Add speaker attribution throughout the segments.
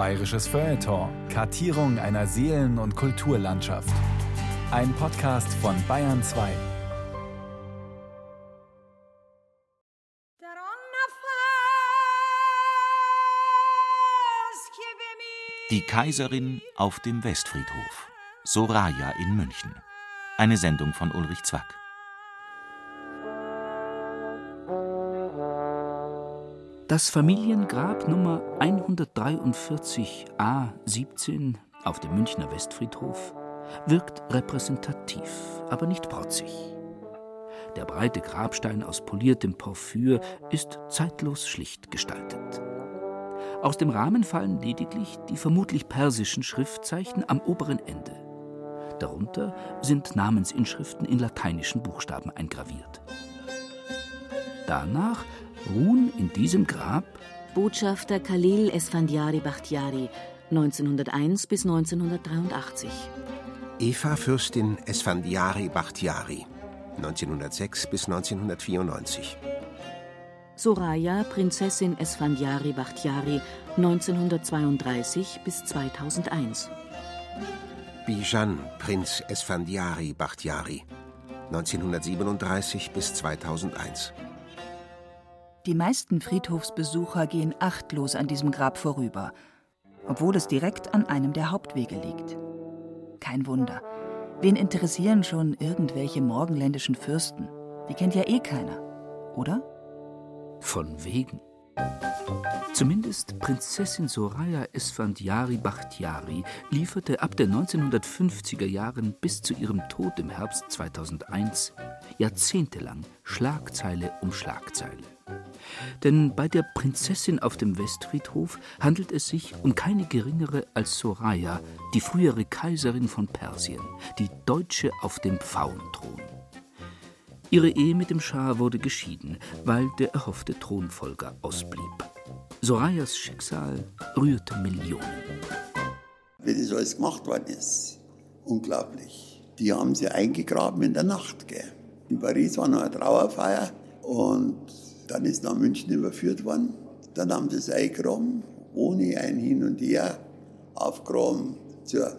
Speaker 1: Bayerisches Feuilleton. Kartierung einer Seelen- und Kulturlandschaft. Ein Podcast von Bayern 2.
Speaker 2: Die Kaiserin auf dem Westfriedhof. Soraya in München. Eine Sendung von Ulrich Zwack.
Speaker 3: Das Familiengrab Nummer 143a 17 auf dem Münchner Westfriedhof wirkt repräsentativ, aber nicht protzig. Der breite Grabstein aus poliertem Porphyr ist zeitlos schlicht gestaltet. Aus dem Rahmen fallen lediglich die vermutlich persischen Schriftzeichen am oberen Ende. Darunter sind Namensinschriften in lateinischen Buchstaben eingraviert. Danach ruhen in diesem Grab
Speaker 4: Botschafter Khalil Esfandiari Bakhtiari 1901 bis 1983.
Speaker 5: Eva Fürstin Esfandiari Bakhtiari 1906 bis 1994.
Speaker 4: Soraya Prinzessin Esfandiari Bakhtiari 1932 bis 2001.
Speaker 5: Bijan Prinz Esfandiari Bakhtiari 1937 bis 2001.
Speaker 6: Die meisten Friedhofsbesucher gehen achtlos an diesem Grab vorüber, obwohl es direkt an einem der Hauptwege liegt. Kein Wunder. Wen interessieren schon irgendwelche morgenländischen Fürsten? Die kennt ja eh keiner, oder?
Speaker 3: Von wegen. Zumindest Prinzessin Soraya Esfandiari Bakhtiari lieferte ab den 1950er Jahren bis zu ihrem Tod im Herbst 2001 jahrzehntelang Schlagzeile um Schlagzeile. Denn bei der Prinzessin auf dem Westfriedhof handelt es sich um keine geringere als Soraya, die frühere Kaiserin von Persien, die Deutsche auf dem Pfauenthron. Ihre Ehe mit dem Schah wurde geschieden, weil der erhoffte Thronfolger ausblieb. Sorayas Schicksal rührte Millionen.
Speaker 7: Wie das alles gemacht worden ist, unglaublich. Die haben sie eingegraben in der Nacht. Gell. In Paris war noch eine Trauerfeier und dann ist nach München überführt worden. Dann haben sie es eingegraben, ohne ein Hin und Her aufgraben. Zur,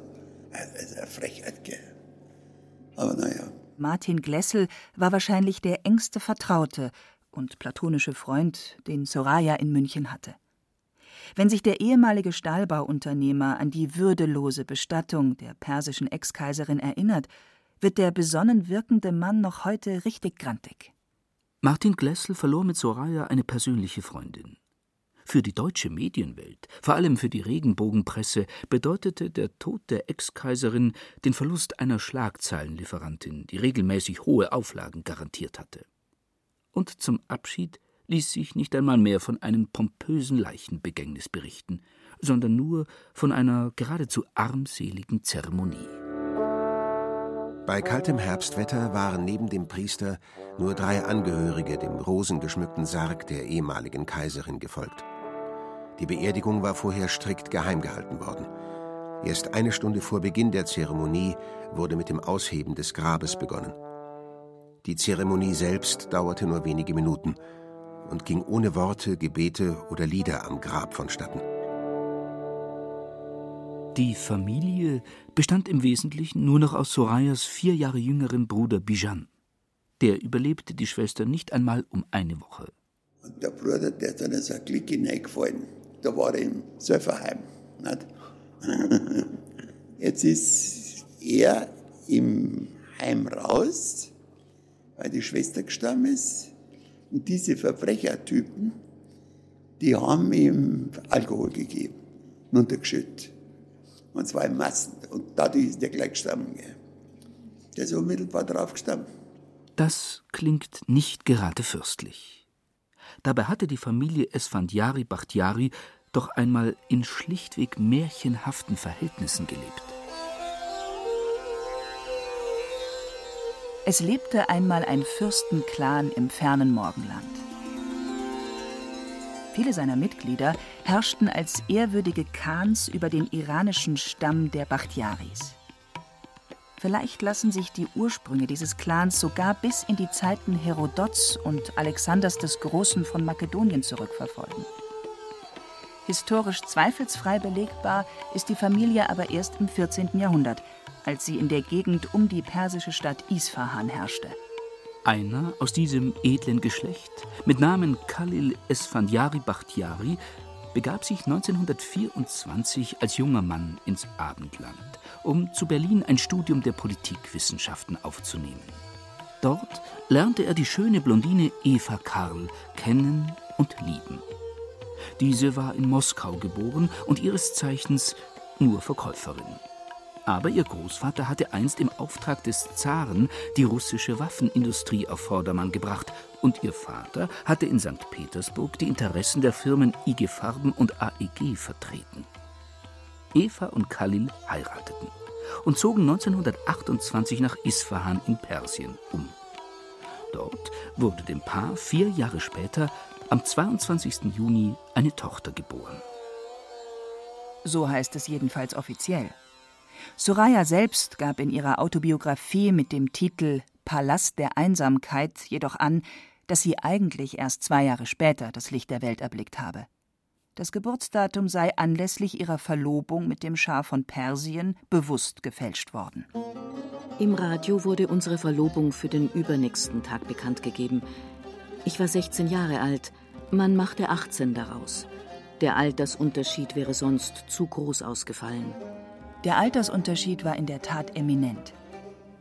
Speaker 7: das ist eine Frechheit, gell. Aber naja.
Speaker 6: Martin Glessel war wahrscheinlich der engste Vertraute und platonische Freund, den Soraya in München hatte. Wenn sich der ehemalige Stahlbauunternehmer an die würdelose Bestattung der persischen Ex-Kaiserin erinnert, wird der besonnen wirkende Mann noch heute richtig grantig.
Speaker 3: Martin Glessel verlor mit Soraya eine persönliche Freundin. Für die deutsche Medienwelt, vor allem für die Regenbogenpresse, bedeutete der Tod der Ex-Kaiserin den Verlust einer Schlagzeilenlieferantin, die regelmäßig hohe Auflagen garantiert hatte. Und zum Abschied ließ sich nicht einmal mehr von einem pompösen Leichenbegängnis berichten, sondern nur von einer geradezu armseligen Zeremonie.
Speaker 5: Bei kaltem Herbstwetter waren neben dem Priester nur drei Angehörige dem rosengeschmückten Sarg der ehemaligen Kaiserin gefolgt. Die Beerdigung war vorher strikt geheim gehalten worden. Erst eine Stunde vor Beginn der Zeremonie wurde mit dem Ausheben des Grabes begonnen. Die Zeremonie selbst dauerte nur wenige Minuten und ging ohne Worte, Gebete oder Lieder am Grab vonstatten.
Speaker 3: Die Familie bestand im Wesentlichen nur noch aus Sorayas vier Jahre jüngerem Bruder Bijan. Der überlebte die Schwester nicht einmal um eine Woche.
Speaker 7: Und der Bruder, der ist dann so ein Klick hineingefallen. Da war er im Söfferheim. Nicht? Jetzt ist er im Heim raus, weil die Schwester gestorben ist. Und diese Verbrechertypen, die haben ihm Alkohol gegeben, runtergeschüttet. Und zwar in Massen. Und dadurch ist der gleich gestorben. Gell. Der ist unmittelbar drauf gestorben.
Speaker 3: Das klingt nicht gerade fürstlich. Dabei hatte die Familie Esfandiari Bakhtiari doch einmal in schlichtweg märchenhaften Verhältnissen gelebt.
Speaker 6: Es lebte einmal ein Fürstenclan im fernen Morgenland. Viele seiner Mitglieder herrschten als ehrwürdige Khans über den iranischen Stamm der Bakhtiaris. Vielleicht lassen sich die Ursprünge dieses Clans sogar bis in die Zeiten Herodots und Alexanders des Großen von Makedonien zurückverfolgen. Historisch zweifelsfrei belegbar ist die Familie aber erst im 14. Jahrhundert, als sie in der Gegend um die persische Stadt Isfahan herrschte.
Speaker 3: Einer aus diesem edlen Geschlecht mit Namen Khalil Esfandiari Bakhtiari begab sich 1924 als junger Mann ins Abendland, um zu Berlin ein Studium der Politikwissenschaften aufzunehmen. Dort lernte er die schöne Blondine Eva Karl kennen und lieben. Diese war in Moskau geboren und ihres Zeichens nur Verkäuferin. Aber ihr Großvater hatte einst im Auftrag des Zaren die russische Waffenindustrie auf Vordermann gebracht und ihr Vater hatte in St. Petersburg die Interessen der Firmen IG Farben und AEG vertreten. Eva und Khalil heirateten und zogen 1928 nach Isfahan in Persien um. Dort wurde dem Paar vier Jahre später, am 22. Juni, eine Tochter geboren.
Speaker 6: So heißt es jedenfalls offiziell. Soraya selbst gab in ihrer Autobiografie mit dem Titel Palast der Einsamkeit jedoch an, dass sie eigentlich erst zwei Jahre später das Licht der Welt erblickt habe. Das Geburtsdatum sei anlässlich ihrer Verlobung mit dem Schah von Persien bewusst gefälscht worden.
Speaker 4: Im Radio wurde unsere Verlobung für den übernächsten Tag bekannt gegeben. Ich war 16 Jahre alt, man machte 18 daraus. Der Altersunterschied wäre sonst zu groß ausgefallen.
Speaker 6: Der Altersunterschied war in der Tat eminent.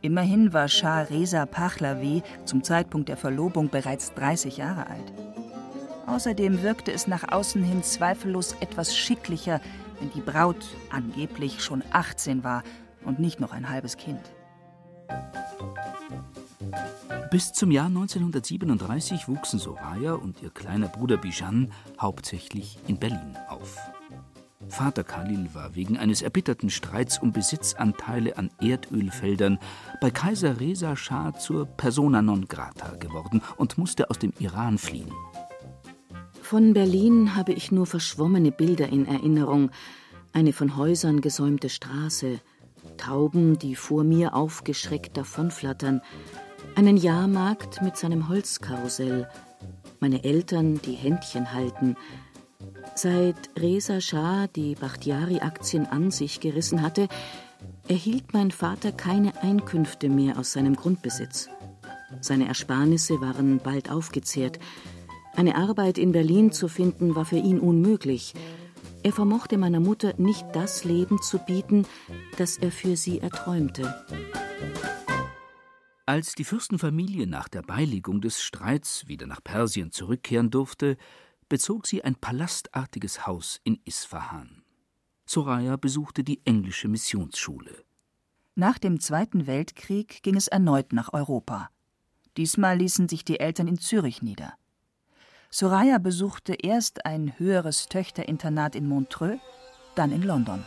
Speaker 6: Immerhin war Schah Reza Pahlavi zum Zeitpunkt der Verlobung bereits 30 Jahre alt. Außerdem wirkte es nach außen hin zweifellos etwas schicklicher, wenn die Braut angeblich schon 18 war und nicht noch ein halbes Kind.
Speaker 3: Bis zum Jahr 1937 wuchsen Soraya und ihr kleiner Bruder Bijan hauptsächlich in Berlin auf. Vater Khalil war wegen eines erbitterten Streits um Besitzanteile an Erdölfeldern bei Kaiser Reza Schah zur persona non grata geworden und musste aus dem Iran fliehen.
Speaker 4: Von Berlin habe ich nur verschwommene Bilder in Erinnerung. Eine von Häusern gesäumte Straße, Tauben, die vor mir aufgeschreckt davonflattern, einen Jahrmarkt mit seinem Holzkarussell, meine Eltern, die Händchen halten, Seit Reza Shah die Bakhtiari-Aktien an sich gerissen hatte, erhielt mein Vater keine Einkünfte mehr aus seinem Grundbesitz. Seine Ersparnisse waren bald aufgezehrt. Eine Arbeit in Berlin zu finden, war für ihn unmöglich. Er vermochte meiner Mutter nicht das Leben zu bieten, das er für sie erträumte.
Speaker 3: Als die Fürstenfamilie nach der Beilegung des Streits wieder nach Persien zurückkehren durfte, bezog sie ein palastartiges Haus in Isfahan. Soraya besuchte die englische Missionsschule.
Speaker 6: Nach dem Zweiten Weltkrieg ging es erneut nach Europa. Diesmal ließen sich die Eltern in Zürich nieder. Soraya besuchte erst ein höheres Töchterinternat in Montreux, dann in London.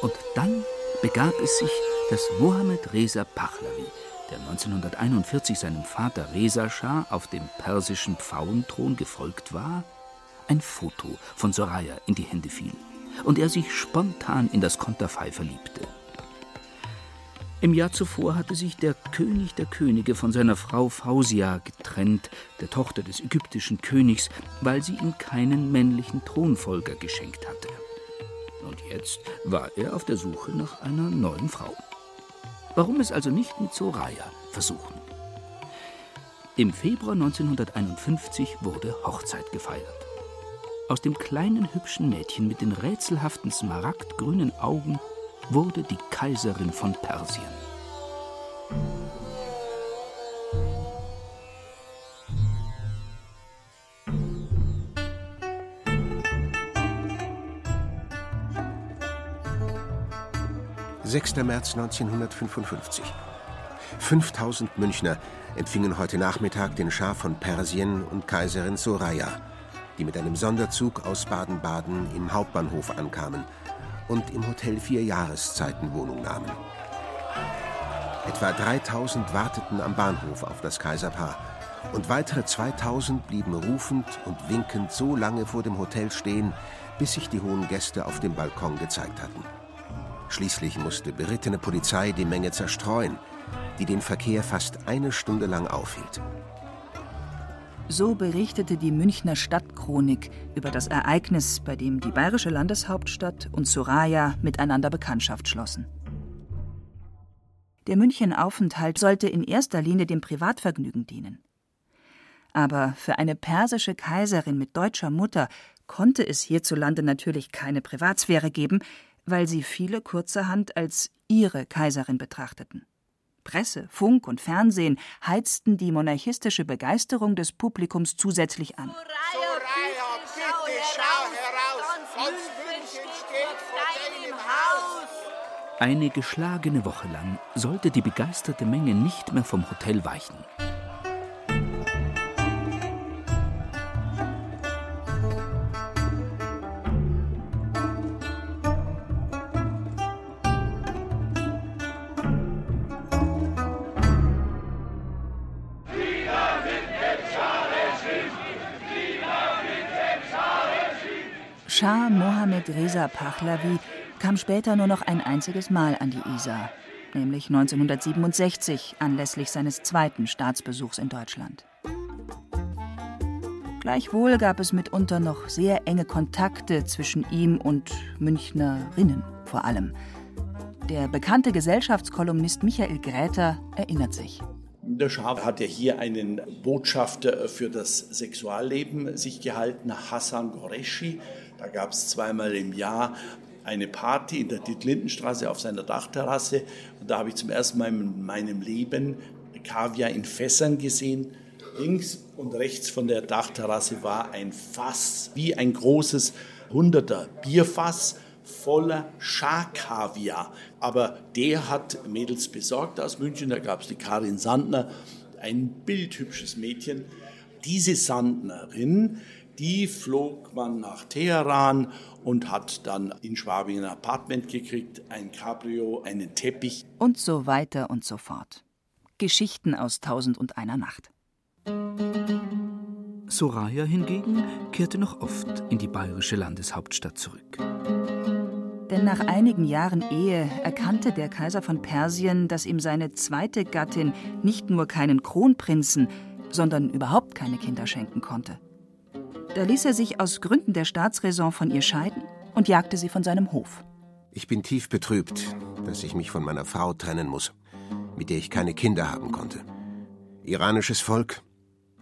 Speaker 3: Und dann begab es sich, dass Mohammed Reza Pahlavi der 1941 seinem Vater Reza Schah auf dem persischen Pfauenthron gefolgt war, ein Foto von Soraya in die Hände fiel und er sich spontan in das Konterfei verliebte. Im Jahr zuvor hatte sich der König der Könige von seiner Frau Fausia getrennt, der Tochter des ägyptischen Königs, weil sie ihm keinen männlichen Thronfolger geschenkt hatte. Und jetzt war er auf der Suche nach einer neuen Frau. Warum es also nicht mit Soraya versuchen? Im Februar 1951 wurde Hochzeit gefeiert. Aus dem kleinen hübschen Mädchen mit den rätselhaften smaragdgrünen Augen wurde die Kaiserin von Persien.
Speaker 5: 6. März 1955. 5000 Münchner empfingen heute Nachmittag den Schah von Persien und Kaiserin Soraya, die mit einem Sonderzug aus Baden-Baden im Hauptbahnhof ankamen und im Hotel vier Jahreszeiten Wohnung nahmen. Etwa 3000 warteten am Bahnhof auf das Kaiserpaar und weitere 2000 blieben rufend und winkend so lange vor dem Hotel stehen, bis sich die hohen Gäste auf dem Balkon gezeigt hatten. Schließlich musste berittene Polizei die Menge zerstreuen, die den Verkehr fast eine Stunde lang aufhielt.
Speaker 6: So berichtete die Münchner Stadtchronik über das Ereignis, bei dem die bayerische Landeshauptstadt und Soraya miteinander Bekanntschaft schlossen. Der Münchenaufenthalt sollte in erster Linie dem Privatvergnügen dienen. Aber für eine persische Kaiserin mit deutscher Mutter konnte es hierzulande natürlich keine Privatsphäre geben, weil sie viele kurzerhand als ihre Kaiserin betrachteten. Presse, Funk und Fernsehen heizten die monarchistische Begeisterung des Publikums zusätzlich an.
Speaker 8: Soraya, bitte schau heraus, sonst steht vor deinem Haus.
Speaker 3: Eine geschlagene Woche lang sollte die begeisterte Menge nicht mehr vom Hotel weichen.
Speaker 6: Schah Mohammed Reza Pahlavi kam später nur noch ein einziges Mal an die Isar, nämlich 1967 anlässlich seines zweiten Staatsbesuchs in Deutschland. Gleichwohl gab es mitunter noch sehr enge Kontakte zwischen ihm und Münchnerinnen vor allem. Der bekannte Gesellschaftskolumnist Michael Gräter erinnert sich.
Speaker 9: Der Schah hat ja hier einen Botschafter für das Sexualleben sich gehalten, Hassan Goreshi. Da gab es zweimal im Jahr eine Party in der Dietlindenstraße auf seiner Dachterrasse. Und da habe ich zum ersten Mal in meinem Leben Kaviar in Fässern gesehen. Links und rechts von der Dachterrasse war ein Fass, wie ein großes Hunderter Bierfass voller Schakaviar. Aber der hat Mädels besorgt aus München. Da gab es die Karin Sandner, ein bildhübsches Mädchen. Diese Sandnerin die flog man nach Teheran und hat dann in Schwabing ein Apartment gekriegt, ein Cabrio, einen Teppich.
Speaker 6: Und so weiter und so fort. Geschichten aus Tausend und einer Nacht.
Speaker 3: Soraya hingegen kehrte noch oft in die bayerische Landeshauptstadt zurück.
Speaker 6: Denn nach einigen Jahren Ehe erkannte der Kaiser von Persien, dass ihm seine zweite Gattin nicht nur keinen Kronprinzen, sondern überhaupt keine Kinder schenken konnte. Da ließ er sich aus Gründen der Staatsräson von ihr scheiden und jagte sie von seinem Hof.
Speaker 5: Ich bin tief betrübt, dass ich mich von meiner Frau trennen muss, mit der ich keine Kinder haben konnte. Iranisches Volk,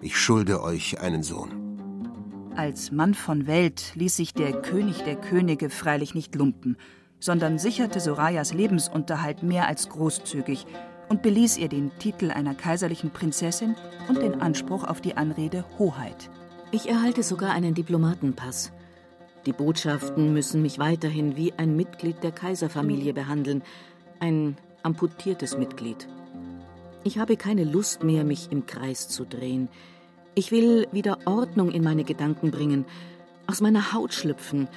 Speaker 5: ich schulde euch einen Sohn.
Speaker 6: Als Mann von Welt ließ sich der König der Könige freilich nicht lumpen, sondern sicherte Sorayas Lebensunterhalt mehr als großzügig und beließ ihr den Titel einer kaiserlichen Prinzessin und den Anspruch auf die Anrede Hoheit.
Speaker 4: Ich erhalte sogar einen Diplomatenpass. Die Botschaften müssen mich weiterhin wie ein Mitglied der Kaiserfamilie behandeln, ein amputiertes Mitglied. Ich habe keine Lust mehr, mich im Kreis zu drehen. Ich will wieder Ordnung in meine Gedanken bringen, aus meiner Haut schlüpfen.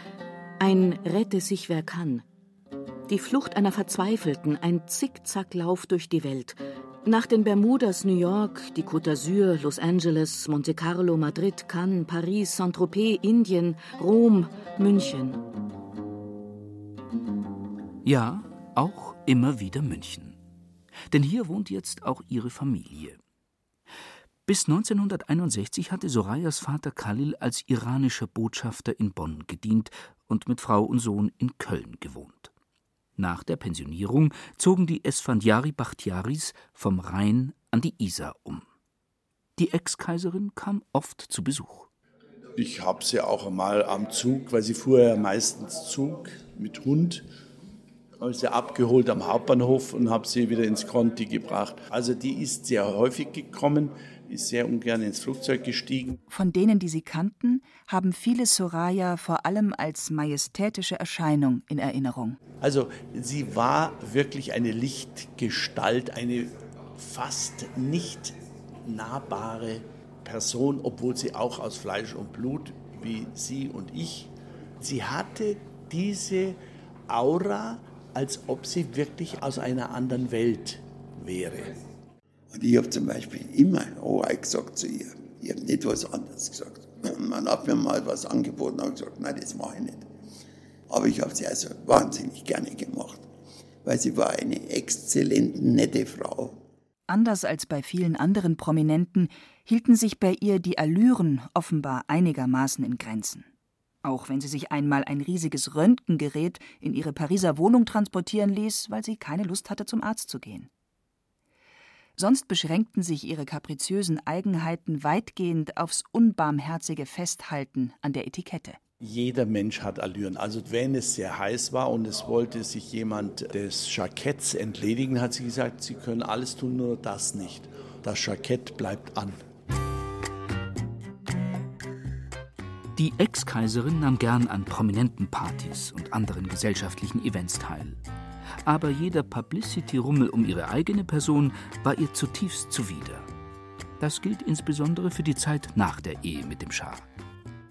Speaker 4: Ein Rette sich wer kann. Die Flucht einer Verzweifelten, ein Zickzacklauf durch die Welt, nach den Bermudas, New York, die Côte d'Azur, Los Angeles, Monte Carlo, Madrid, Cannes, Paris, Saint-Tropez, Indien, Rom, München.
Speaker 3: Ja, auch immer wieder München. Denn hier wohnt jetzt auch ihre Familie. Bis 1961 hatte Sorayas Vater Khalil als iranischer Botschafter in Bonn gedient und mit Frau und Sohn in Köln gewohnt. Nach der Pensionierung zogen die Esfandiari Bachtiaris vom Rhein an die Isar um. Die Ex-Kaiserin kam oft zu Besuch.
Speaker 9: Ich habe sie auch einmal am Zug, weil sie fuhr ja meistens Zug mit Hund, habe sie abgeholt am Hauptbahnhof und habe sie wieder ins Conti gebracht. Also die ist sehr häufig gekommen ist sehr ungern ins Flugzeug gestiegen.
Speaker 6: Von denen, die sie kannten, haben viele Soraya vor allem als majestätische Erscheinung in Erinnerung.
Speaker 9: Also sie war wirklich eine Lichtgestalt, eine fast nicht nahbare Person, obwohl sie auch aus Fleisch und Blut wie Sie und ich. Sie hatte diese Aura, als ob sie wirklich aus einer anderen Welt wäre.
Speaker 7: Und ich habe zum Beispiel immer Oh gesagt zu ihr. Ich habe nicht was anderes gesagt. Man hat mir mal was angeboten und gesagt, nein, das mache ich nicht. Aber ich habe sie also wahnsinnig gerne gemacht, weil sie war eine exzellent nette Frau.
Speaker 6: Anders als bei vielen anderen Prominenten hielten sich bei ihr die Allüren offenbar einigermaßen in Grenzen. Auch wenn sie sich einmal ein riesiges Röntgengerät in ihre Pariser Wohnung transportieren ließ, weil sie keine Lust hatte, zum Arzt zu gehen. Sonst beschränkten sich ihre kapriziösen Eigenheiten weitgehend aufs unbarmherzige Festhalten an der Etikette.
Speaker 9: Jeder Mensch hat Allüren. Also wenn es sehr heiß war und es wollte sich jemand des Jacketts entledigen, hat sie gesagt, sie können alles tun, nur das nicht. Das Jackett bleibt an.
Speaker 3: Die Ex-Kaiserin nahm gern an prominenten Partys und anderen gesellschaftlichen Events teil. Aber jeder Publicity-Rummel um ihre eigene Person war ihr zutiefst zuwider. Das gilt insbesondere für die Zeit nach der Ehe mit dem Schah.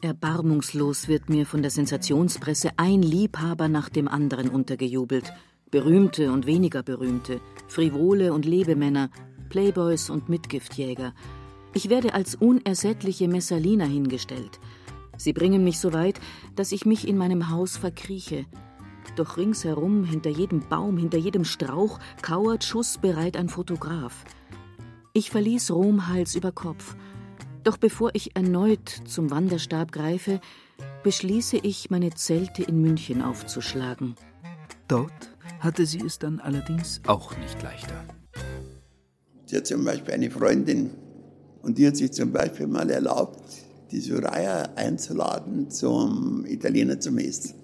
Speaker 4: Erbarmungslos wird mir von der Sensationspresse ein Liebhaber nach dem anderen untergejubelt. Berühmte und weniger berühmte, frivole und Lebemänner, Playboys und Mitgiftjäger. Ich werde als unersättliche Messalina hingestellt. Sie bringen mich so weit, dass ich mich in meinem Haus verkrieche. Doch ringsherum, hinter jedem Baum, hinter jedem Strauch, kauert schussbereit ein Fotograf. Ich verließ Rom Hals über Kopf doch bevor ich erneut zum Wanderstab greife, beschließe ich, meine Zelte in München aufzuschlagen.
Speaker 3: Dort hatte sie es dann allerdings auch nicht leichter.
Speaker 7: Sie hat zum Beispiel eine Freundin und die hat sich zum Beispiel mal erlaubt, die Soraya einzuladen zum Italiener zum Essen.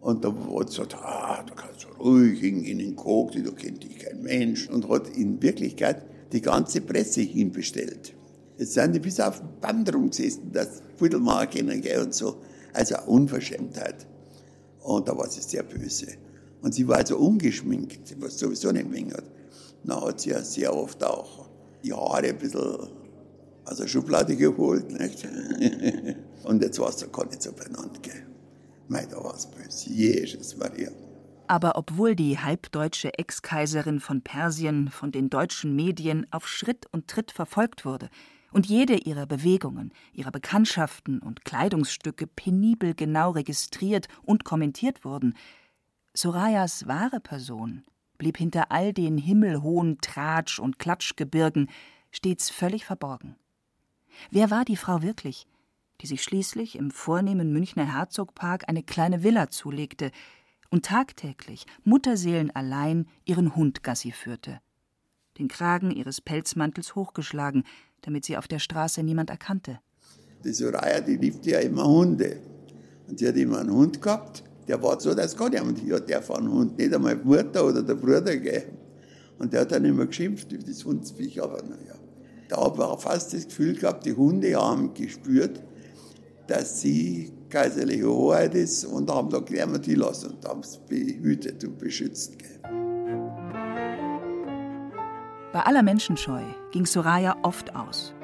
Speaker 7: Und da sie gesagt, ah, da kannst du ruhig hingehen in den Koks, da kennt dich kein Mensch. Und hat in Wirklichkeit die ganze Presse hinbestellt. Jetzt sind die bis auf dem Band rumgesessen, das Viertel machen können, gell, und so. Also Unverschämtheit. Und da war sie sehr böse. Und sie war also ungeschminkt, was sowieso nicht mehr hat. Dann hat sie ja sehr oft auch die Haare ein bisschen aus der Schublade geholt, nicht? Und jetzt war es doch gar nicht so benannt, gell.
Speaker 6: Aber obwohl die halbdeutsche Ex-Kaiserin von Persien von den deutschen Medien auf Schritt und Tritt verfolgt wurde, und jede ihrer Bewegungen, ihrer Bekanntschaften und Kleidungsstücke penibel genau registriert und kommentiert wurden. Sorayas wahre Person blieb hinter all den himmelhohen Tratsch- und Klatschgebirgen stets völlig verborgen. Wer war die Frau wirklich, die sich schließlich im vornehmen Münchner Herzogpark eine kleine Villa zulegte und tagtäglich, mutterseelenallein, ihren Hund Gassi führte? Den Kragen ihres Pelzmantels hochgeschlagen, damit sie auf der Straße niemand erkannte.
Speaker 7: Die Soraya, die liebte ja immer Hunde. Und sie hat immer einen Hund gehabt, der war so, dass gar niemand hier hat, der von Hund, nicht einmal die Mutter oder der Bruder. Gell. Und der hat dann immer geschimpft über das Hundsviech, aber naja. Da habe ich fast das Gefühl gehabt, die Hunde haben gespürt, dass sie kaiserliche Hoheit ist und haben da gleich mal die lassen und haben es behütet und beschützt.
Speaker 6: Bei aller Menschenscheu ging Soraya oft aus.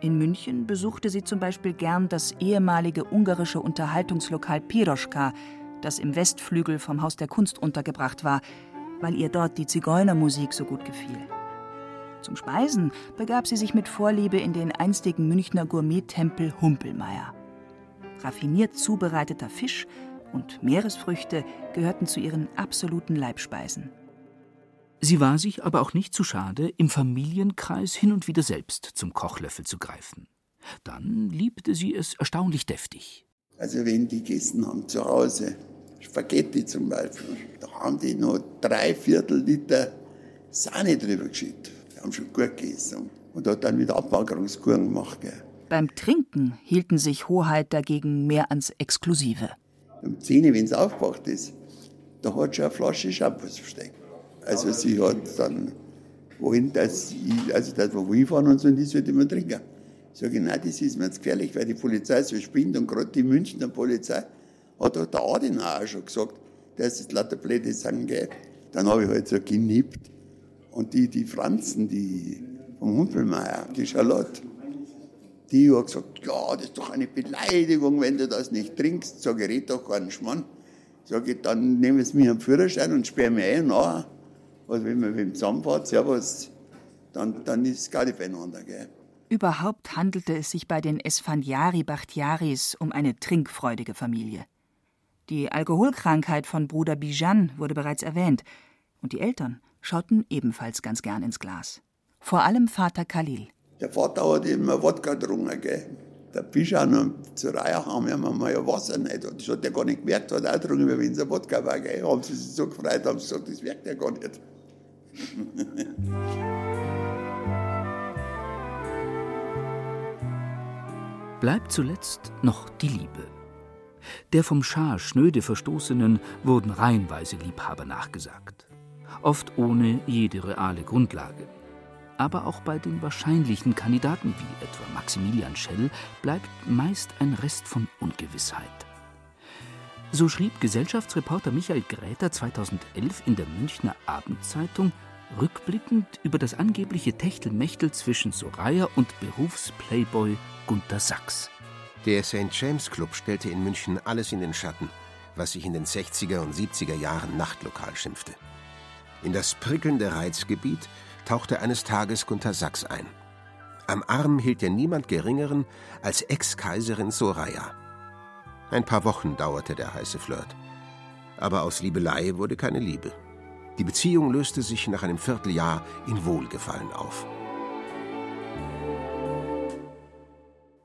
Speaker 6: In München besuchte sie zum Beispiel gern das ehemalige ungarische Unterhaltungslokal Piroschka, das im Westflügel vom Haus der Kunst untergebracht war, weil ihr dort die Zigeunermusik so gut gefiel. Zum Speisen begab sie sich mit Vorliebe in den einstigen Münchner Gourmet-Tempel Humpelmeier. Raffiniert zubereiteter Fisch und Meeresfrüchte gehörten zu ihren absoluten Leibspeisen.
Speaker 3: Sie war sich aber auch nicht zu schade, im Familienkreis hin und wieder selbst zum Kochlöffel zu greifen. Dann liebte sie es erstaunlich deftig.
Speaker 7: Also wenn die gegessen haben zu Hause, Spaghetti zum Beispiel, da haben die noch drei Viertel Liter Sahne drüber geschüttet. Die haben schon gut gegessen. Und hat dann wieder Abwackerungskuren gemacht. Gell.
Speaker 6: Beim Trinken hielten sich Hoheit dagegen mehr ans Exklusive.
Speaker 7: Um 10 wenn es aufgewacht ist, da hat schon eine Flasche Shampoos versteckt. Also sie hat dann, wohin das, also das, wo wir fahren und so, und die sollte man trinken. Ich sage, nein, das ist mir jetzt gefährlich, weil die Polizei so spinnt und gerade die Münchner Polizei hat auch der Adenauer schon gesagt, dass es lauter Blätter sagen, gell. Dann habe ich halt so genippt. Und die, die Franzen, die vom Humpelmeier, die Charlotte, die hat gesagt, ja, das ist doch eine Beleidigung, wenn du das nicht trinkst. Sag ich, red doch keinen Schmarrn. Sag ich, dann nehmen sie mir einen Führerschein und sperren mich ein nachher. Also wenn man mit dem zusammenfährt, servus, dann, dann ist es gar nicht beieinander. Gell?
Speaker 6: Überhaupt handelte es sich bei den Esfandiari Bachtiaris um eine trinkfreudige Familie. Die Alkoholkrankheit von Bruder Bijan wurde bereits erwähnt, und die Eltern schauten ebenfalls ganz gern ins Glas. Vor allem Vater Khalil.
Speaker 7: Der Vater hat immer Wodka getrunken, gell. Der Bischof und Soraya haben ja mal ja Wasser nicht. Und das hat er gar nicht gemerkt, hat auch getrunken, wenn es ein Wodka war, gell. Haben sie sich so gefreut, haben sie gesagt, das merkt er gar nicht.
Speaker 3: Bleibt zuletzt noch die Liebe. Der vom Schah schnöde Verstoßenen wurden reihenweise Liebhaber nachgesagt, oft ohne jede reale Grundlage. Aber auch bei den wahrscheinlichen Kandidaten wie etwa Maximilian Schell bleibt meist ein Rest von Ungewissheit. So schrieb Gesellschaftsreporter Michael Gräter 2011 in der Münchner Abendzeitung rückblickend über das angebliche Techtelmechtel zwischen Soraya und Berufsplayboy Gunter Sachs.
Speaker 5: Der St. James Club stellte in München alles in den Schatten, was sich in den 60er und 70er Jahren Nachtlokal schimpfte. In das prickelnde Reizgebiet tauchte eines Tages Gunter Sachs ein. Am Arm hielt er niemand Geringeren als Ex-Kaiserin Soraya. Ein paar Wochen dauerte der heiße Flirt. Aber aus Liebelei wurde keine Liebe. Die Beziehung löste sich nach einem Vierteljahr in Wohlgefallen auf.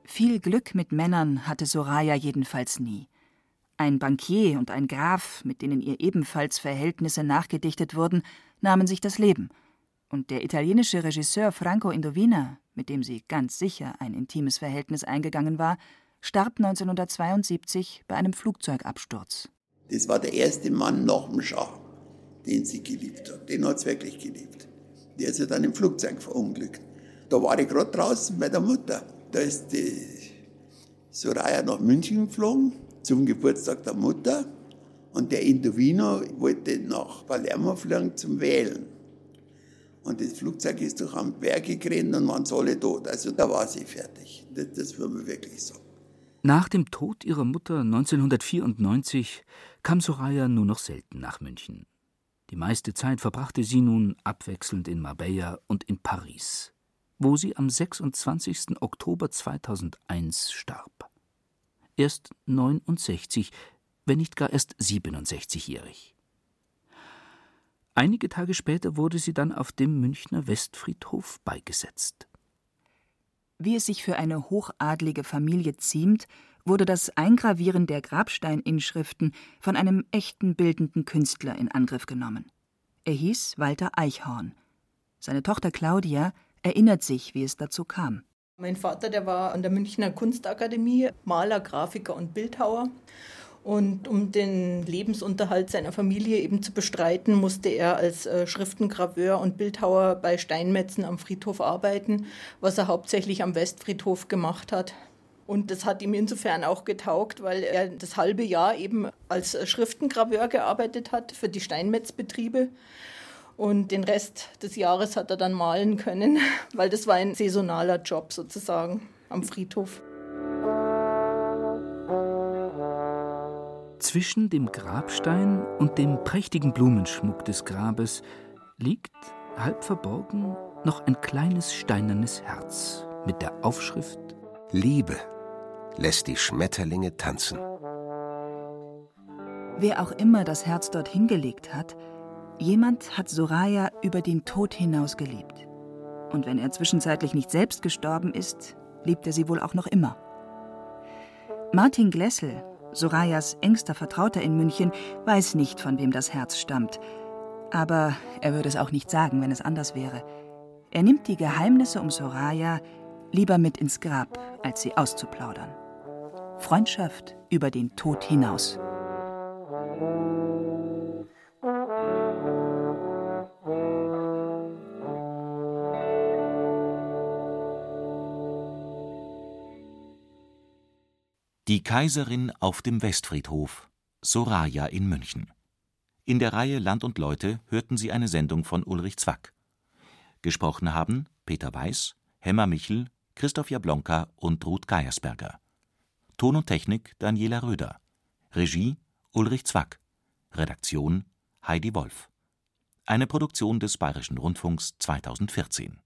Speaker 6: Viel Glück mit Männern hatte Soraya jedenfalls nie. Ein Bankier und ein Graf, mit denen ihr ebenfalls Verhältnisse nachgedichtet wurden, nahmen sich das Leben. Und der italienische Regisseur Franco Indovina, mit dem sie ganz sicher ein intimes Verhältnis eingegangen war, starb 1972 bei einem Flugzeugabsturz.
Speaker 7: Das war der erste Mann nach dem Schah, den sie geliebt hat. Den hat sie wirklich geliebt. Der ist ja dann im Flugzeug verunglückt. Da war ich gerade draußen bei der Mutter. Da ist die Soraya nach München geflogen zum Geburtstag der Mutter und der Indovino wollte nach Palermo fliegen zum Wählen. Und das Flugzeug ist durch am Berge gerannt und waren alle tot. Also da war sie fertig. Das, das würde man wirklich sagen.
Speaker 3: Nach dem Tod ihrer Mutter 1994 kam Soraya nur noch selten nach München. Die meiste Zeit verbrachte sie nun abwechselnd in Marbella und in Paris wo sie am 26. Oktober 2001 starb. Erst 69, wenn nicht gar erst 67-jährig. Einige Tage später wurde sie dann auf dem Münchner Westfriedhof beigesetzt.
Speaker 6: Wie es sich für eine hochadlige Familie ziemt, wurde das Eingravieren der Grabsteininschriften von einem echten bildenden Künstler in Angriff genommen. Er hieß Walter Eichhorn. Seine Tochter Claudia erinnert sich, wie es dazu kam.
Speaker 10: Mein Vater, der war an der Münchner Kunstakademie, Maler, Grafiker und Bildhauer. Und um den Lebensunterhalt seiner Familie eben zu bestreiten, musste er als äh, Schriftengraveur und Bildhauer bei Steinmetzen am Friedhof arbeiten, was er hauptsächlich am Westfriedhof gemacht hat. Und das hat ihm insofern auch getaugt, weil er das halbe Jahr eben als Schriftengraveur gearbeitet hat für die Steinmetzbetriebe. Und den Rest des Jahres hat er dann malen können, weil das war ein saisonaler Job sozusagen am Friedhof.
Speaker 3: Zwischen dem Grabstein und dem prächtigen Blumenschmuck des Grabes liegt, halb verborgen, noch ein kleines steinernes Herz mit der Aufschrift
Speaker 5: Liebe lässt die Schmetterlinge tanzen.
Speaker 6: Wer auch immer das Herz dort hingelegt hat, Jemand hat Soraya über den Tod hinaus geliebt. Und wenn er zwischenzeitlich nicht selbst gestorben ist, liebt er sie wohl auch noch immer. Martin Glessel, Sorayas engster Vertrauter in München, weiß nicht, von wem das Herz stammt. Aber er würde es auch nicht sagen, wenn es anders wäre. Er nimmt die Geheimnisse um Soraya lieber mit ins Grab, als sie auszuplaudern. Freundschaft über den Tod hinaus.
Speaker 2: Die Kaiserin auf dem Westfriedhof Soraya in München. In der Reihe Land und Leute hörten Sie eine Sendung von Ulrich Zwack. Gesprochen haben Peter Weiß, Hemmer Michel, Christoph Jablonka und Ruth Geiersberger. Ton und Technik Daniela Röder. Regie Ulrich Zwack. Redaktion Heidi Wolf. Eine Produktion des Bayerischen Rundfunks 2014